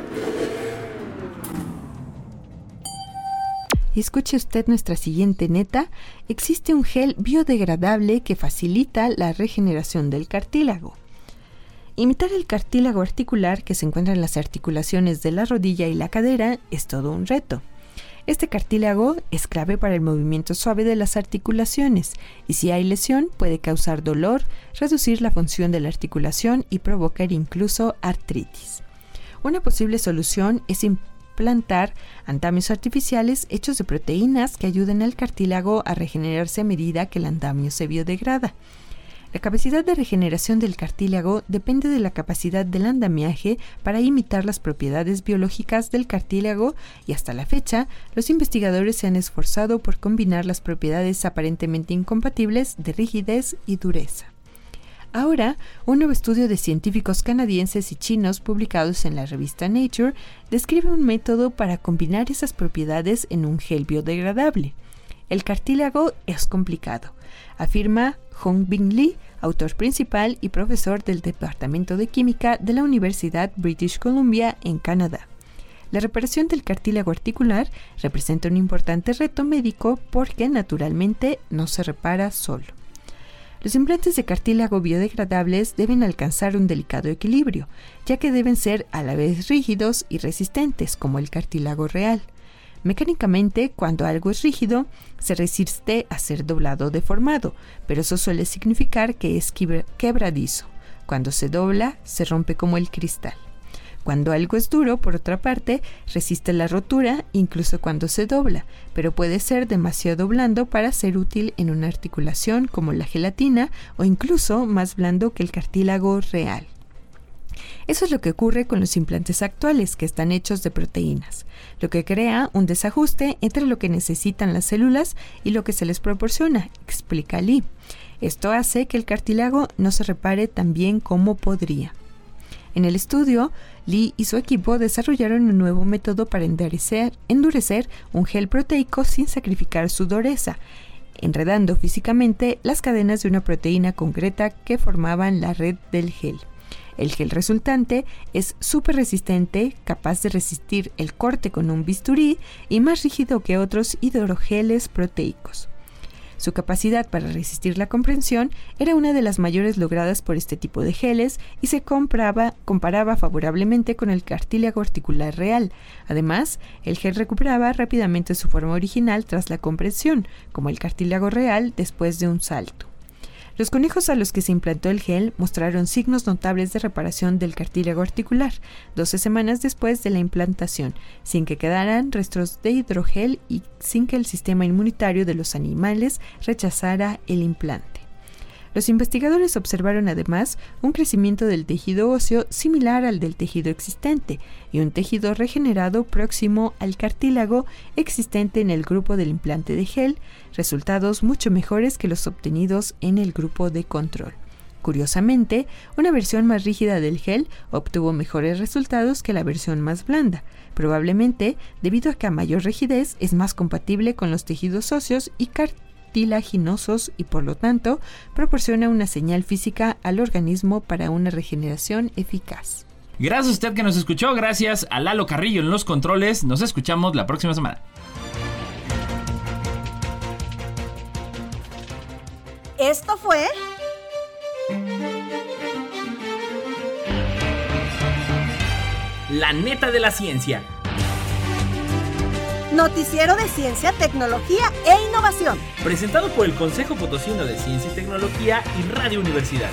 [SPEAKER 3] Escuche usted nuestra siguiente neta, existe un gel biodegradable que facilita la regeneración del cartílago. Imitar el cartílago articular que se encuentra en las articulaciones de la rodilla y la cadera es todo un reto. Este cartílago es clave para el movimiento suave de las articulaciones y si hay lesión puede causar dolor, reducir la función de la articulación y provocar incluso artritis. Una posible solución es plantar andamios artificiales hechos de proteínas que ayuden al cartílago a regenerarse a medida que el andamio se biodegrada. La capacidad de regeneración del cartílago depende de la capacidad del andamiaje para imitar las propiedades biológicas del cartílago y hasta la fecha los investigadores se han esforzado por combinar las propiedades aparentemente incompatibles de rigidez y dureza. Ahora, un nuevo estudio de científicos canadienses y chinos publicados en la revista Nature describe un método para combinar esas propiedades en un gel biodegradable. El cartílago es complicado, afirma Hong Bing Lee, autor principal y profesor del Departamento de Química de la Universidad British Columbia en Canadá. La reparación del cartílago articular representa un importante reto médico porque naturalmente no se repara solo. Los implantes de cartílago biodegradables deben alcanzar un delicado equilibrio, ya que deben ser a la vez rígidos y resistentes como el cartílago real. Mecánicamente, cuando algo es rígido, se resiste a ser doblado o deformado, pero eso suele significar que es quebradizo. Cuando se dobla, se rompe como el cristal. Cuando algo es duro, por otra parte, resiste la rotura incluso cuando se dobla, pero puede ser demasiado blando para ser útil en una articulación como la gelatina o incluso más blando que el cartílago real. Eso es lo que ocurre con los implantes actuales, que están hechos de proteínas, lo que crea un desajuste entre lo que necesitan las células y lo que se les proporciona, explica Lee. Esto hace que el cartílago no se repare tan bien como podría. En el estudio, Lee y su equipo desarrollaron un nuevo método para endurecer, endurecer un gel proteico sin sacrificar su dureza, enredando físicamente las cadenas de una proteína concreta que formaban la red del gel. El gel resultante es súper resistente, capaz de resistir el corte con un bisturí y más rígido que otros hidrogeles proteicos. Su capacidad para resistir la comprensión era una de las mayores logradas por este tipo de geles y se comparaba favorablemente con el cartílago articular real. Además, el gel recuperaba rápidamente su forma original tras la compresión, como el cartílago real después de un salto. Los conejos a los que se implantó el gel mostraron signos notables de reparación del cartílago articular 12 semanas después de la implantación, sin que quedaran restos de hidrogel y sin que el sistema inmunitario de los animales rechazara el implante. Los investigadores observaron además un crecimiento del tejido óseo similar al del tejido existente y un tejido regenerado próximo al cartílago existente en el grupo del implante de gel, resultados mucho mejores que los obtenidos en el grupo de control. Curiosamente, una versión más rígida del gel obtuvo mejores resultados que la versión más blanda, probablemente debido a que a mayor rigidez es más compatible con los tejidos óseos y cartílagos tilaginosos y por lo tanto proporciona una señal física al organismo para una regeneración eficaz.
[SPEAKER 1] Gracias a usted que nos escuchó, gracias a Lalo Carrillo en los controles, nos escuchamos la próxima semana.
[SPEAKER 2] Esto fue...
[SPEAKER 1] La neta de la ciencia
[SPEAKER 2] Noticiero de Ciencia, Tecnología e Innovación.
[SPEAKER 1] Presentado por el Consejo Potosino de Ciencia y Tecnología y Radio Universidad.